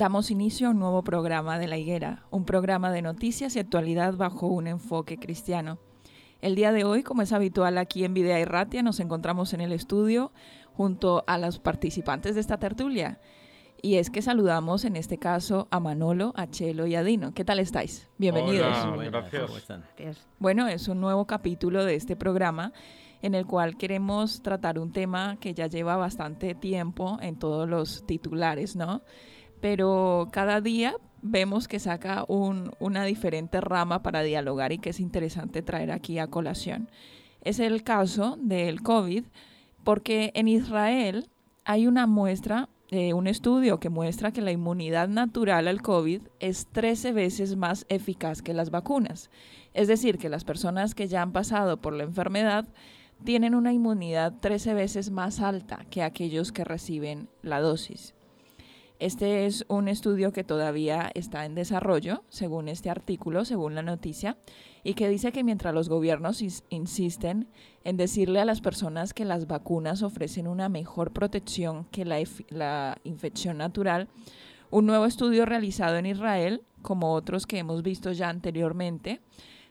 Damos inicio a un nuevo programa de La Higuera, un programa de noticias y actualidad bajo un enfoque cristiano. El día de hoy, como es habitual aquí en Videa y Ratia, nos encontramos en el estudio junto a los participantes de esta tertulia. Y es que saludamos en este caso a Manolo, a Chelo y a Dino. ¿Qué tal estáis? Bienvenidos. gracias. Bueno, es un nuevo capítulo de este programa en el cual queremos tratar un tema que ya lleva bastante tiempo en todos los titulares, ¿no? Pero cada día vemos que saca una diferente rama para dialogar y que es interesante traer aquí a colación. Es el caso del COVID, porque en Israel hay una muestra, eh, un estudio que muestra que la inmunidad natural al COVID es 13 veces más eficaz que las vacunas. Es decir, que las personas que ya han pasado por la enfermedad tienen una inmunidad 13 veces más alta que aquellos que reciben la dosis. Este es un estudio que todavía está en desarrollo, según este artículo, según la noticia, y que dice que mientras los gobiernos insisten en decirle a las personas que las vacunas ofrecen una mejor protección que la, infección natural, un nuevo estudio realizado en Israel, como otros que hemos visto ya anteriormente,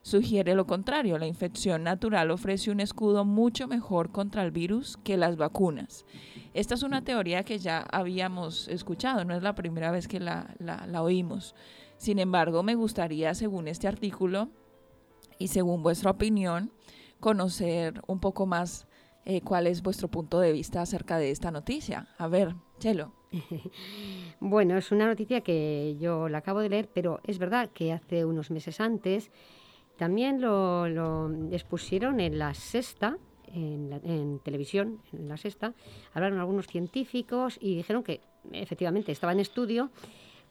sugiere lo contrario. La infección natural ofrece un escudo mucho mejor contra el virus que las vacunas. Esta es una teoría que ya habíamos escuchado, no es la primera vez que la, oímos. Sin embargo, me gustaría, según este artículo y según vuestra opinión, conocer un poco más eh, cuál es vuestro punto de vista acerca de esta noticia. A ver, Chelo. Bueno, es una noticia que yo la acabo de leer, pero es verdad que hace unos meses antes también lo, expusieron en la sexta, en, televisión, en la sexta, hablaron algunos científicos y dijeron que efectivamente estaba en estudio,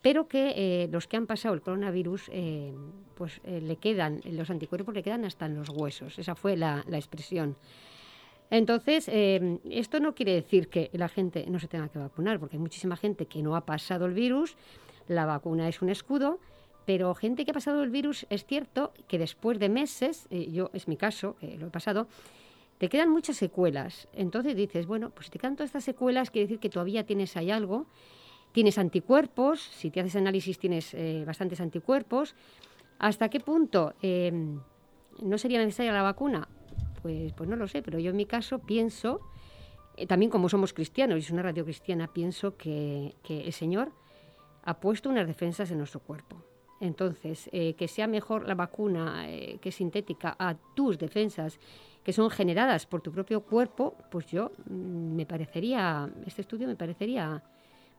pero que eh, los que han pasado el coronavirus, eh, pues eh, le quedan, los anticuerpos le quedan hasta en los huesos. Esa fue la, la expresión. Entonces, esto no quiere decir que la gente no se tenga que vacunar, porque hay muchísima gente que no ha pasado el virus, la vacuna es un escudo, pero gente que ha pasado el virus, es cierto que después de meses, eh, yo es mi caso, lo he pasado, te quedan muchas secuelas. Entonces dices, bueno, pues si te quedan todas estas secuelas, quiere decir que todavía tienes ahí algo. Tienes anticuerpos, si te haces análisis tienes eh, bastantes anticuerpos. ¿Hasta qué punto em, no sería necesaria la vacuna? Pues, pues no lo sé, pero yo en mi caso pienso, eh, también como somos cristianos y es una radio cristiana, pienso que el Señor ha puesto unas defensas en nuestro cuerpo. Entonces, eh, que sea mejor la vacuna eh, que sintética a tus defensas que son generadas por tu propio cuerpo, pues yo mm, me parecería, este estudio me parecería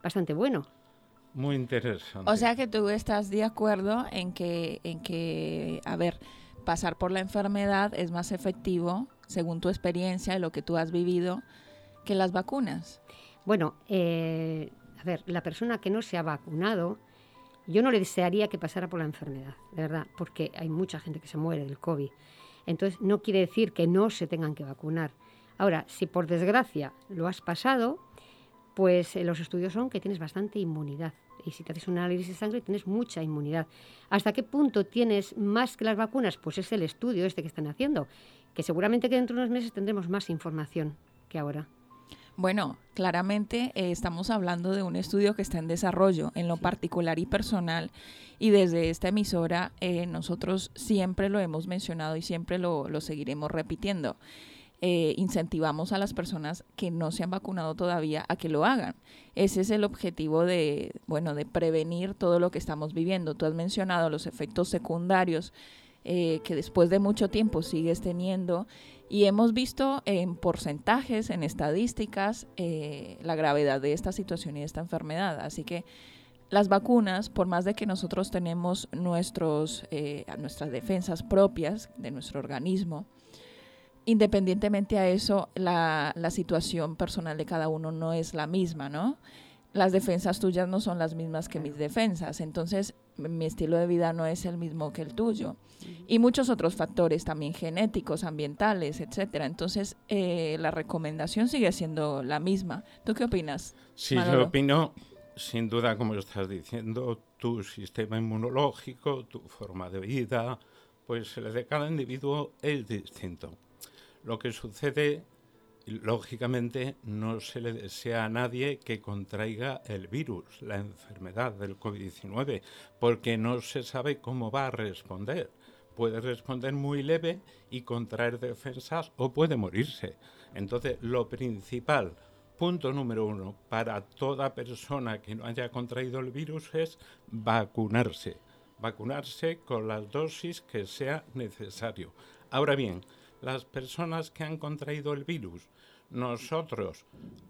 bastante bueno. Muy interesante. O sea que tú estás de acuerdo en que, en que, a ver, pasar por la enfermedad es más efectivo, según tu experiencia y lo que tú has vivido, que las vacunas. Bueno, eh, a ver, la persona que no se ha vacunado, yo no le desearía que pasara por la enfermedad, de verdad, porque hay mucha gente que se muere del COVID. Entonces, no quiere decir que no se tengan que vacunar. Ahora, si por desgracia lo has pasado, pues eh, los estudios son que tienes bastante inmunidad. Y si te haces un análisis de sangre, tienes mucha inmunidad. ¿Hasta qué punto tienes más que las vacunas? Pues es el estudio este que están haciendo, que seguramente que dentro de unos meses tendremos más información que ahora. Bueno, claramente eh, estamos hablando de un estudio que está en desarrollo en lo particular y personal y desde esta emisora eh, nosotros siempre lo hemos mencionado y siempre lo, seguiremos repitiendo. Eh, incentivamos a las personas que no se han vacunado todavía a que lo hagan. Ese es el objetivo de, bueno, de prevenir todo lo que estamos viviendo. Tú has mencionado los efectos secundarios que después de mucho tiempo sigues teniendo y hemos visto en porcentajes, en estadísticas, eh, la gravedad de esta situación y de esta enfermedad. Así que las vacunas, por más de que nosotros tenemos nuestros, eh, nuestras defensas propias de nuestro organismo, independientemente a eso, la, la situación personal de cada uno no es la misma, ¿no? las defensas tuyas no son las mismas que mis defensas, entonces mi estilo de vida no es el mismo que el tuyo. Y muchos otros factores también genéticos, ambientales, etcétera. Entonces, eh, la recomendación sigue siendo la misma. ¿Tú qué opinas? Sí, yo opino, sin duda, como estás diciendo, tu sistema inmunológico, tu forma de vida, pues el de cada individuo es distinto. Lo que sucede lógicamente no se le desea a nadie que contraiga el virus, la enfermedad del COVID-19, porque no se sabe cómo va a responder. Puede responder muy leve y contraer defensas o puede morirse. Entonces, lo principal, punto número uno, para toda persona que no haya contraído el virus es vacunarse. Vacunarse con las dosis que sea necesario. Ahora bien, las personas que han contraído el virus, nosotros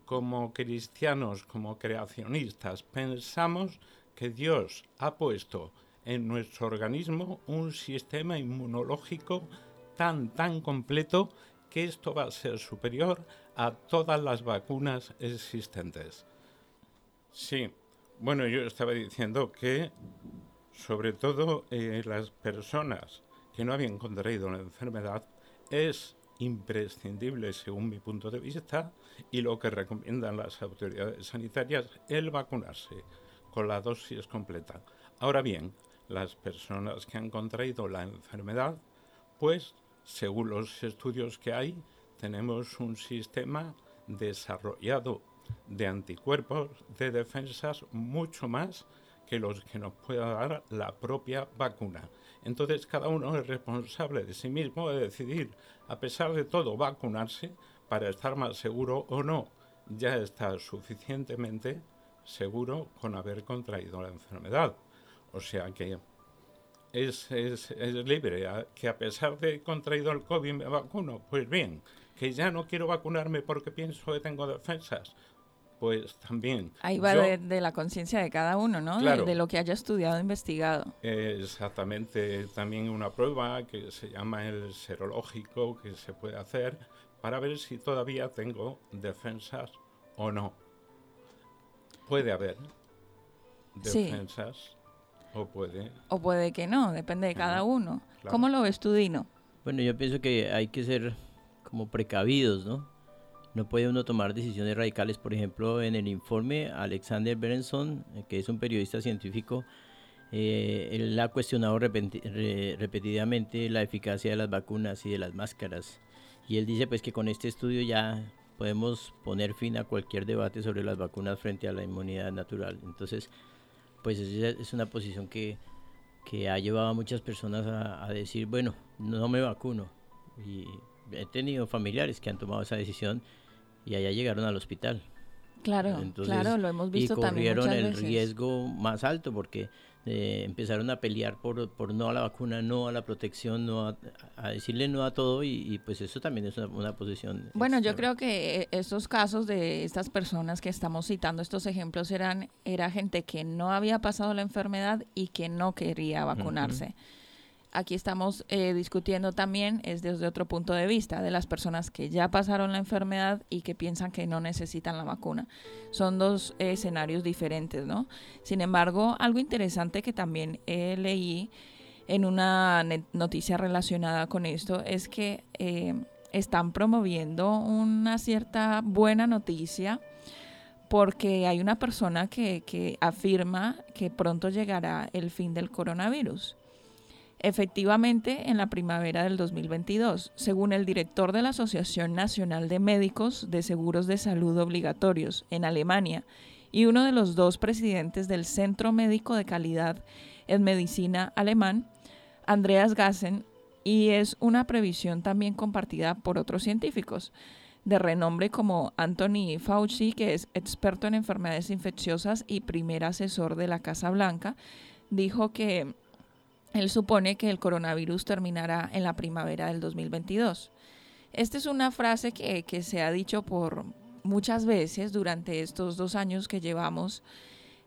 como cristianos, como creacionistas, pensamos que Dios ha puesto en nuestro organismo un sistema inmunológico tan, tan completo que esto va a ser superior a todas las vacunas existentes. Sí, bueno, yo estaba diciendo que sobre todo eh, las personas que no habían contraído la enfermedad es imprescindible según mi punto de vista y lo que recomiendan las autoridades sanitarias el vacunarse con la dosis completa. Ahora bien, las personas que han contraído la enfermedad, pues según los estudios que hay, tenemos un sistema desarrollado de anticuerpos, de defensas, mucho más que los que nos pueda dar la propia vacuna. Entonces cada uno es responsable de sí mismo de decidir, a pesar de todo, vacunarse para estar más seguro o no. Ya está suficientemente seguro con haber contraído la enfermedad. O sea que es, es, es libre, que a pesar de contraído el COVID me vacuno, pues bien, que ya no quiero vacunarme porque pienso que tengo defensas, pues también. Ahí va de, la conciencia de cada uno, ¿no? de, lo que haya estudiado investigado. exactamente, también una prueba que se llama el serológico que se puede hacer para ver si todavía tengo defensas o no. Puede haber defensas o puede. O puede que no, depende de cada uno. ¿Cómo lo ves tú, Dino? Bueno, yo pienso que hay que ser como precavidos, ¿no? No puede uno tomar decisiones radicales. Por ejemplo, en el informe, Alexander Berenson, eh, que es un periodista científico, eh, él ha cuestionado repetidamente la eficacia de las vacunas y de las máscaras. Y él dice pues que con este estudio ya podemos poner fin a cualquier debate sobre las vacunas frente a la inmunidad natural. Entonces, pues es una posición que, que ha llevado a muchas personas a, a decir, bueno, no me vacuno. Y he tenido familiares que han tomado esa decisión y allá llegaron al hospital. Claro, claro, lo hemos visto también. Y corrieron el riesgo más alto porque eh, empezaron a pelear por, por, no a la vacuna, no a la protección, no a, decirle no a todo y, pues eso también es una, posición. Bueno, yo creo que estos casos de estas personas que estamos citando, estos ejemplos eran era gente que no había pasado la enfermedad y que no quería vacunarse aquí estamos eh, discutiendo también es desde otro punto de vista, de las personas que ya pasaron la enfermedad y que piensan que no necesitan la vacuna. Son dos escenarios diferentes, ¿no? Sin embargo, algo interesante que también leí en una noticia relacionada con esto es que eh, están promoviendo una cierta buena noticia porque hay una persona que, que afirma que pronto llegará el fin del coronavirus. Efectivamente, en la primavera del 2022, según el director de la Asociación Nacional de Médicos de Seguros de Salud Obligatorios en Alemania y uno de los dos presidentes del Centro Médico de Calidad en Medicina alemán, Andreas Gassen, y es una previsión también compartida por otros científicos de renombre como Anthony Fauci, que es experto en enfermedades infecciosas y primer asesor de la Casa Blanca, dijo que él supone que el coronavirus terminará en la primavera del 2022. Esta es una frase que, se ha dicho por muchas veces durante estos dos años que llevamos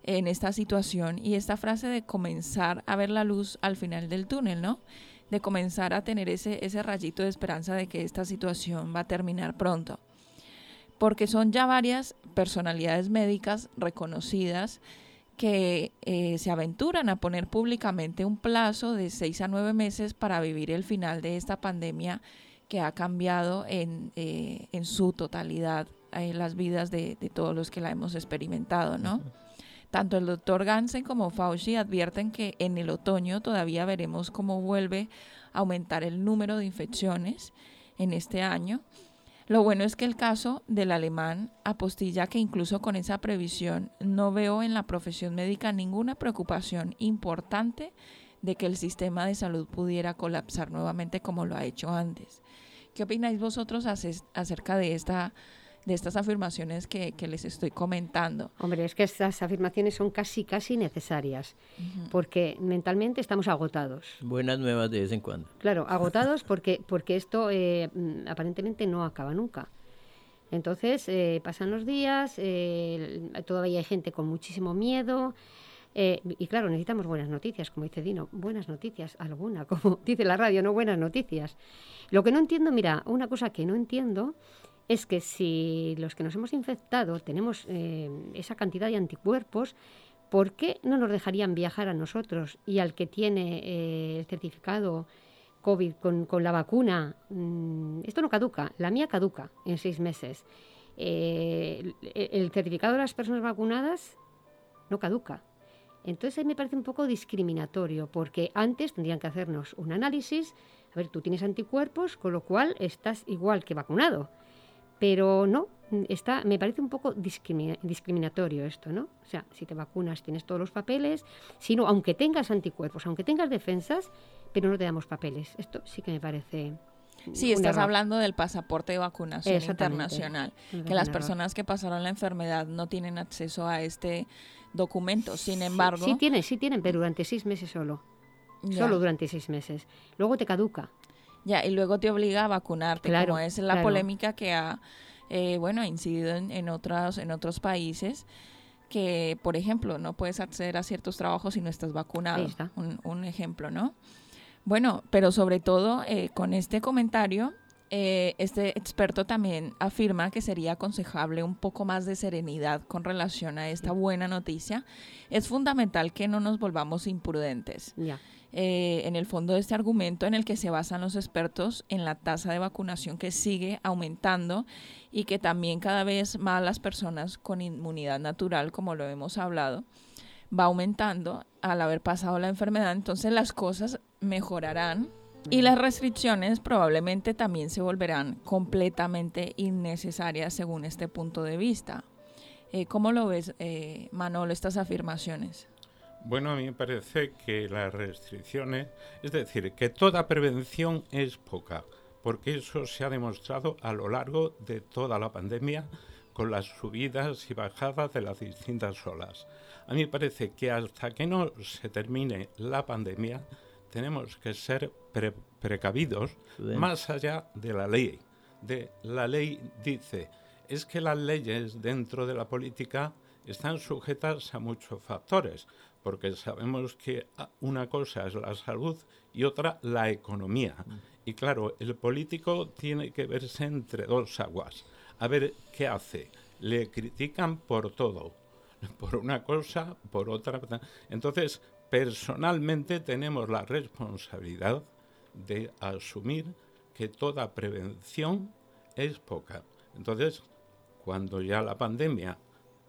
en esta situación y esta frase de comenzar a ver la luz al final del túnel, ¿no? De comenzar a tener ese, ese rayito de esperanza de que esta situación va a terminar pronto. Porque son ya varias personalidades médicas reconocidas que eh, se aventuran a poner públicamente un plazo de seis a nueve meses para vivir el final de esta pandemia que ha cambiado en, eh, en su totalidad en las vidas de, de, todos los que la hemos experimentado, ¿no? Tanto el doctor Gansen como Fauci advierten que en el otoño todavía veremos cómo vuelve a aumentar el número de infecciones en este año lo bueno es que el caso del alemán apostilla que incluso con esa previsión no veo en la profesión médica ninguna preocupación importante de que el sistema de salud pudiera colapsar nuevamente como lo ha hecho antes. ¿Qué opináis vosotros acerca de esta de estas afirmaciones que, que, les estoy comentando. Hombre, es que estas afirmaciones son casi, casi necesarias, porque mentalmente estamos agotados. Buenas nuevas de vez en cuando. Claro, agotados porque, porque esto eh, mm, aparentemente no acaba nunca. Entonces, eh, pasan los días, eh, todavía hay gente con muchísimo miedo. y claro, necesitamos buenas noticias, como dice Dino, buenas noticias, alguna, como dice la radio, no buenas noticias. Lo que no entiendo, mira, una cosa que no entiendo es que si los que nos hemos infectado tenemos eh, esa cantidad de anticuerpos, ¿por qué no nos dejarían viajar a nosotros y al que tiene eh, el certificado COVID con, la vacuna? Mm, esto no caduca, la mía caduca en seis meses. Eh, el, certificado de las personas vacunadas no caduca. Entonces ahí me parece un poco discriminatorio, porque antes tendrían que hacernos un análisis, a ver, tú tienes anticuerpos, con lo cual estás igual que vacunado. Pero no, está, me parece un poco discriminatorio esto, ¿no? O sea, si te vacunas tienes todos los papeles, sino aunque tengas anticuerpos, aunque tengas defensas, pero no te damos papeles. Esto sí que me parece Sí, estás hablando del pasaporte de vacunación internacional, que las personas que pasaron la enfermedad no tienen acceso a este documento. Sin embargo, sí, tienen, sí tienen, pero durante seis meses solo, solo durante seis meses. Luego te caduca. Ya, y luego te obliga a vacunarte, como es la polémica que ha, eh, bueno, incidido en, en, otros, en otros países, que, por ejemplo, no puedes acceder a ciertos trabajos si no estás vacunado. Un, un, ejemplo, ¿no? Bueno, pero sobre todo eh, con este comentario, eh, este experto también afirma que sería aconsejable un poco más de serenidad con relación a esta buena noticia. Es fundamental que no nos volvamos imprudentes. Eh, en el fondo de este argumento en el que se basan los expertos en la tasa de vacunación que sigue aumentando y que también cada vez más las personas con inmunidad natural, como lo hemos hablado, va aumentando al haber pasado la enfermedad, entonces las cosas mejorarán y las restricciones probablemente también se volverán completamente innecesarias según este punto de vista. Eh, ¿Cómo lo ves, eh, Manolo, estas afirmaciones? Bueno, a mí me parece que las restricciones, es decir, que toda prevención es poca, porque eso se ha demostrado a lo largo de toda la pandemia con las subidas y bajadas de las distintas olas. A mí me parece que hasta que no se termine la pandemia, tenemos que ser precavidos más allá de la ley. De la ley dice, es que las leyes dentro de la política están sujetas a muchos factores porque sabemos que una cosa es la salud y otra la economía. Mm. Y claro, el político tiene que verse entre dos aguas. A ver qué hace. Le critican por todo, por una cosa, por otra. Entonces, personalmente tenemos la responsabilidad de asumir que toda prevención es poca. Entonces, cuando ya la pandemia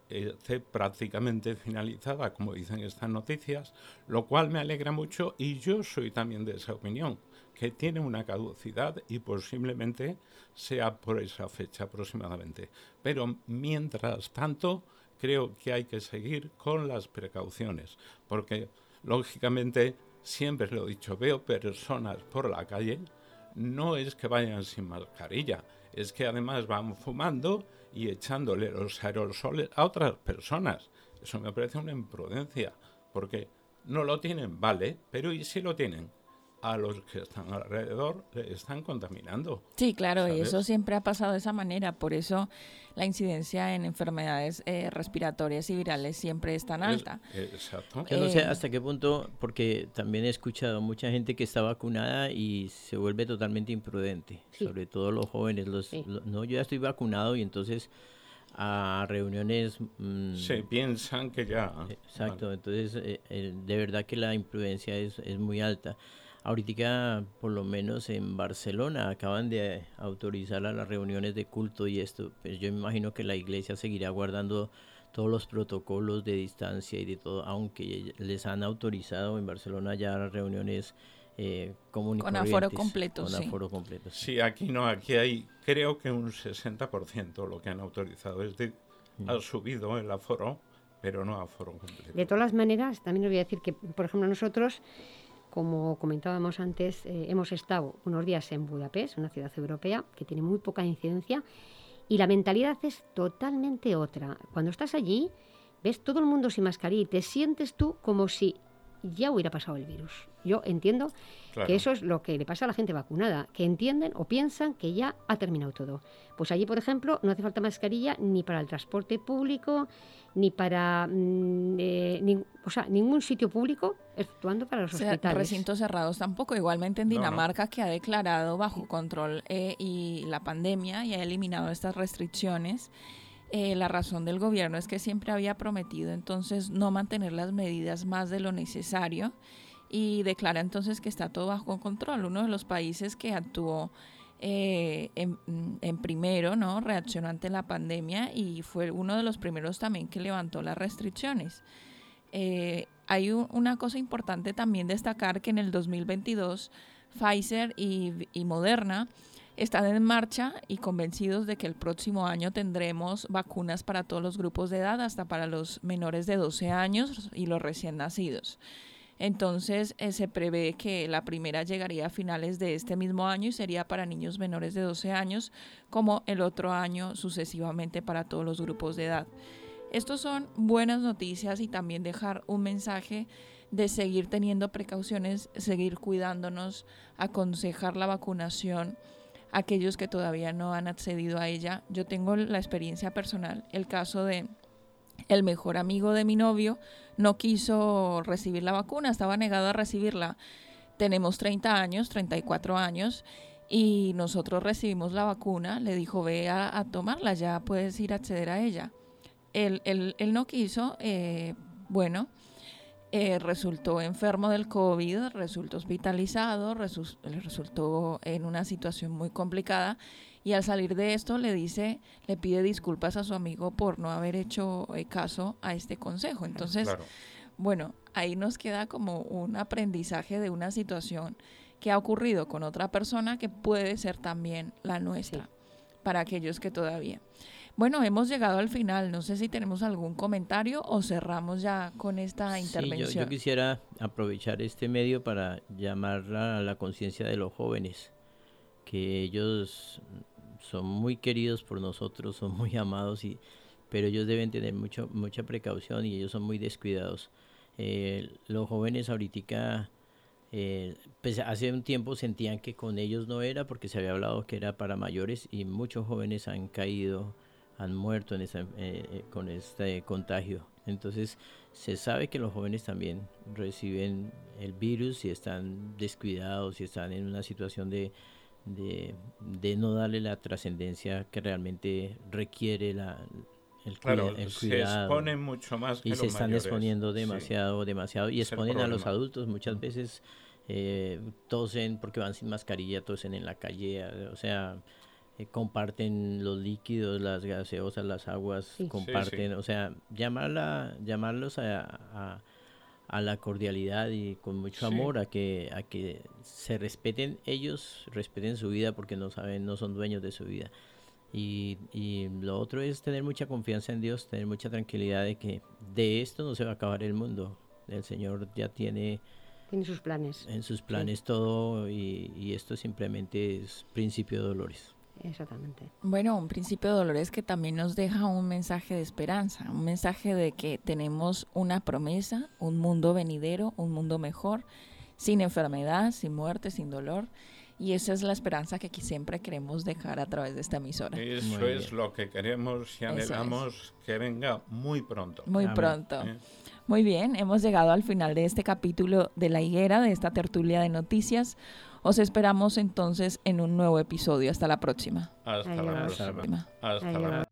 esté prácticamente finalizada, como dicen estas noticias, lo cual me alegra mucho y yo soy también de esa opinión, que tiene una caducidad y posiblemente sea por esa fecha aproximadamente. Pero mientras tanto, creo que hay que seguir con las precauciones, porque lógicamente, siempre lo he dicho, veo personas por la calle, no es que vayan sin mascarilla, es que además van fumando y echándole los aerosoles a otras personas. Eso me parece una imprudencia, porque no lo tienen, vale, pero ¿y si lo tienen? A los que están alrededor le están contaminando. Sí, claro, y eso siempre ha pasado de esa manera, por eso la incidencia en enfermedades eh, respiratorias y virales siempre es tan alta. exacto. Yo no sé eh, hasta qué punto, porque también he escuchado mucha gente que está vacunada y se vuelve totalmente imprudente, sobre todo los jóvenes. Los, no, yo ya estoy vacunado y entonces a reuniones... Mm, se piensan que ya... Exacto, entonces eh, de verdad que la imprudencia es, es muy alta. Ahorita, por lo menos en Barcelona, acaban de autorizar a las reuniones de culto y esto. Pues yo imagino que la iglesia seguirá guardando todos los protocolos de distancia y de todo, aunque les han autorizado en Barcelona ya reuniones eh, Con aforo completo, con aforo completo. Sí. aquí no, aquí hay creo que un 60% lo que han autorizado. Es de, mm. ha subido el aforo, pero no aforo completo. De todas maneras, también os voy a decir que, por ejemplo, nosotros como comentábamos antes, eh, hemos estado unos días en Budapest, una ciudad europea que tiene muy poca incidencia, y la mentalidad es totalmente otra. Cuando estás allí, ves todo el mundo sin mascarilla y te sientes tú como si ya hubiera pasado el virus. Yo entiendo que eso es lo que le pasa a la gente vacunada, que entienden o piensan que ya ha terminado todo. Pues allí, por ejemplo, no hace falta mascarilla ni para el transporte público, ni para mm, eh, o sea, ningún sitio público, exceptuando para los o sea, hospitales. Recintos cerrados tampoco. Igualmente en Dinamarca, que ha declarado bajo control eh, y la pandemia y ha eliminado estas restricciones. Eh, la razón del gobierno es que siempre había prometido entonces no mantener las medidas más de lo necesario y declara entonces que está todo bajo control. Uno de los países que actuó eh, en, primero, ¿no? Reaccionó ante la pandemia y fue uno de los primeros también que levantó las restricciones. Eh, hay una cosa importante también destacar que en el 2022 Pfizer y, Moderna están en marcha y convencidos de que el próximo año tendremos vacunas para todos los grupos de edad, hasta para los menores de 12 años y los recién nacidos. Entonces eh, se prevé que la primera llegaría a finales de este mismo año y sería para niños menores de 12 años, como el otro año sucesivamente para todos los grupos de edad. Estos son buenas noticias y también dejar un mensaje de seguir teniendo precauciones, seguir cuidándonos, aconsejar la vacunación a aquellos que todavía no han accedido a ella. Yo tengo la experiencia personal, el caso de el mejor amigo de mi novio no quiso recibir la vacuna, estaba negado a recibirla. Tenemos 30 años, 34 años, y nosotros recibimos la vacuna, le dijo, ve a, tomarla, ya puedes ir a acceder a ella. Él, él, él no quiso, eh, bueno, eh, resultó enfermo del COVID, resultó hospitalizado, resultó en una situación muy complicada y al salir de esto le dice, le pide disculpas a su amigo por no haber hecho eh, caso a este consejo. Entonces, bueno, ahí nos queda como un aprendizaje de una situación que ha ocurrido con otra persona que puede ser también la nuestra, para aquellos que todavía. Bueno, hemos llegado al final. No sé si tenemos algún comentario o cerramos ya con esta intervención. yo, yo, quisiera aprovechar este medio para llamar a la conciencia de los jóvenes, que ellos son muy queridos por nosotros, son muy amados, y, pero ellos deben tener mucho, mucha precaución y ellos son muy descuidados. Eh, los jóvenes ahorita, eh, pues hace un tiempo sentían que con ellos no era porque se había hablado que era para mayores y muchos jóvenes han caído, han muerto en esa, eh, con este contagio. Entonces se sabe que los jóvenes también reciben el virus y están descuidados y están en una situación de, de, no darle la trascendencia que realmente requiere la, el, claro, cuidado. Se exponen mucho más que Y se están exponiendo demasiado, demasiado. Y exponen a los adultos muchas veces. Eh, tosen porque van sin mascarilla, tosen en la calle. O sea, eh, comparten los líquidos, las gaseosas, las aguas, Sí. Comparten, sí. o sea, llamarla, llamarlos a, a- a la cordialidad y con mucho Sí. amor a que, a que se respeten ellos, respeten su vida porque no saben, no son dueños de su vida. Y, y lo otro es tener mucha confianza en Dios, tener mucha tranquilidad de que de esto no se va a acabar el mundo. El Señor ya tiene Tiene sus planes. en sus planes todo y, y esto simplemente es principio de dolores. Exactamente. Bueno, un principio de dolores que también nos deja un mensaje de esperanza, un mensaje de que tenemos una promesa, un mundo venidero, un mundo mejor, sin enfermedad, sin muerte, sin dolor. Y esa es la esperanza que aquí siempre queremos dejar a través de esta emisora. Eso es lo que queremos y es. anhelamos que venga muy pronto. Muy Amén. pronto. ¿eh? Muy bien, hemos llegado al final de este capítulo de La Higuera, de esta tertulia de noticias. Os esperamos entonces en un nuevo episodio. Hasta la próxima. Hasta la Adiós. próxima. Próxima. Hasta la próxima.